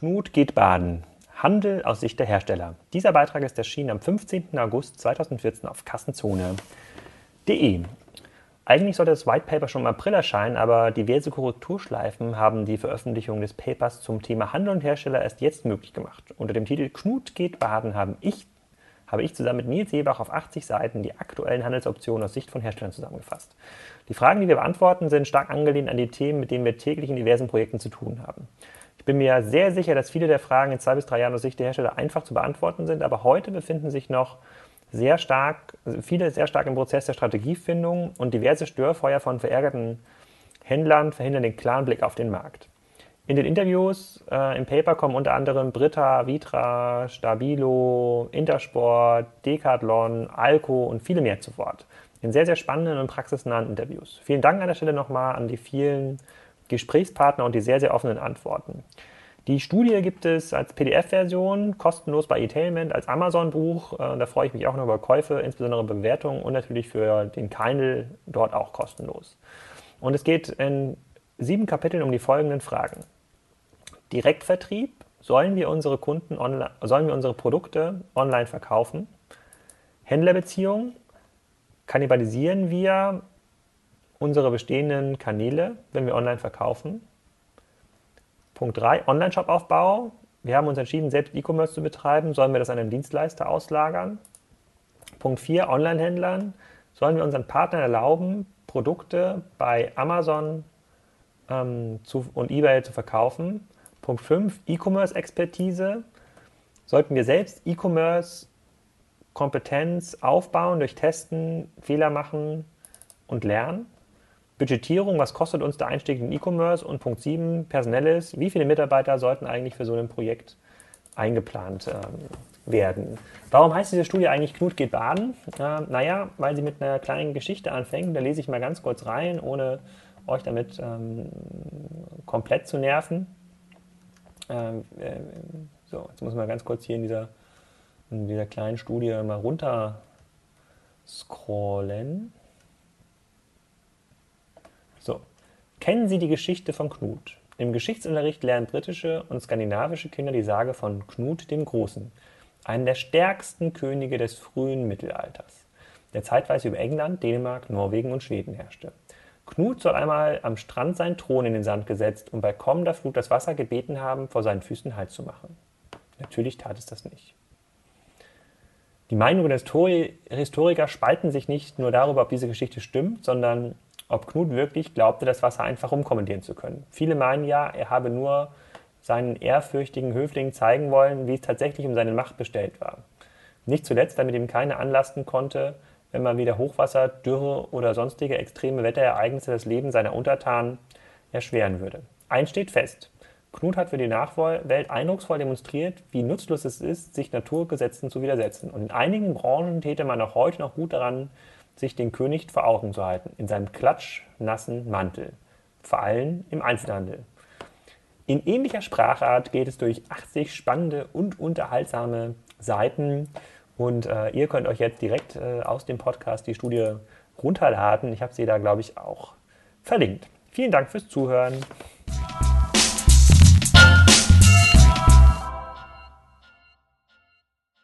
Knut geht baden. Handel aus Sicht der Hersteller. Dieser Beitrag ist erschienen am 15. August 2014 auf kassenzone.de. Eigentlich sollte das White Paper schon im April erscheinen, aber diverse Korrekturschleifen haben die Veröffentlichung des Papers zum Thema Handel und Hersteller erst jetzt möglich gemacht. Unter dem Titel Knut geht baden haben ich, habe ich zusammen mit Nils Seebach auf 80 Seiten die aktuellen Handelsoptionen aus Sicht von Herstellern zusammengefasst. Die Fragen, die wir beantworten, sind stark angelehnt an die Themen, mit denen wir täglich in diversen Projekten zu tun haben. Ich bin mir sehr sicher, dass viele der Fragen in zwei bis drei Jahren aus Sicht der Hersteller einfach zu beantworten sind, aber heute befinden sich noch sehr stark, viele sehr stark im Prozess der Strategiefindung und diverse Störfeuer von verärgerten Händlern verhindern den klaren Blick auf den Markt. In den Interviews äh, im Paper kommen unter anderem Britta, Vitra, Stabilo, Intersport, Decathlon, Alco und viele mehr zu Wort. In sehr, sehr spannenden und praxisnahen Interviews. Vielen Dank an der Stelle nochmal an die vielen Gesprächspartner und die sehr, sehr offenen Antworten. Die Studie gibt es als PDF-Version, kostenlos bei eTailment, als Amazon-Buch. Äh, da freue ich mich auch noch über Käufe, insbesondere Bewertungen und natürlich für den Kindle dort auch kostenlos. Und es geht in sieben Kapiteln um die folgenden Fragen. Direktvertrieb, sollen wir unsere Kunden online, sollen wir unsere Produkte online verkaufen? Händlerbeziehung, kannibalisieren wir unsere bestehenden Kanäle, wenn wir online verkaufen? Punkt 3, Online-Shop-Aufbau. Wir haben uns entschieden, selbst E-Commerce zu betreiben. Sollen wir das an einen Dienstleister auslagern? Punkt 4, Online-Händlern. Sollen wir unseren Partnern erlauben, Produkte bei Amazon ähm, zu, und eBay zu verkaufen? Punkt 5, E-Commerce-Expertise. Sollten wir selbst E-Commerce-Kompetenz aufbauen durch Testen, Fehler machen und lernen? Budgetierung, was kostet uns der Einstieg in E-Commerce? Und Punkt 7, personelles, wie viele Mitarbeiter sollten eigentlich für so ein Projekt eingeplant ähm, werden? Warum heißt diese Studie eigentlich Knut geht baden? Äh, naja, weil sie mit einer kleinen Geschichte anfängt. Da lese ich mal ganz kurz rein, ohne euch damit ähm, komplett zu nerven. Ähm, äh, so, jetzt muss man ganz kurz hier in dieser, in dieser kleinen Studie mal runter scrollen. So, kennen Sie die Geschichte von Knut? Im Geschichtsunterricht lernen britische und skandinavische Kinder die Sage von Knut dem Großen, einem der stärksten Könige des frühen Mittelalters, der zeitweise über England, Dänemark, Norwegen und Schweden herrschte. Knut soll einmal am Strand seinen Thron in den Sand gesetzt und bei kommender Flut das Wasser gebeten haben, vor seinen Füßen Halt zu machen. Natürlich tat es das nicht. Die Meinungen der Historiker spalten sich nicht nur darüber, ob diese Geschichte stimmt, sondern ob Knut wirklich glaubte, das Wasser einfach umkommentieren zu können. Viele meinen ja, er habe nur seinen ehrfürchtigen Höflingen zeigen wollen, wie es tatsächlich um seine Macht bestellt war. Nicht zuletzt, damit ihm keine anlasten konnte, wenn man wieder Hochwasser, Dürre oder sonstige extreme Wetterereignisse das Leben seiner Untertanen erschweren würde. Eins steht fest. Knut hat für die Nachwelt eindrucksvoll demonstriert, wie nutzlos es ist, sich Naturgesetzen zu widersetzen. Und in einigen Branchen täte man auch heute noch gut daran, sich den König vor Augen zu halten, in seinem klatschnassen Mantel, vor allem im Einzelhandel. In ähnlicher Sprachart geht es durch 80 spannende und unterhaltsame Seiten und äh, ihr könnt euch jetzt direkt äh, aus dem Podcast die Studie runterladen. Ich habe sie da, glaube ich, auch verlinkt. Vielen Dank fürs Zuhören.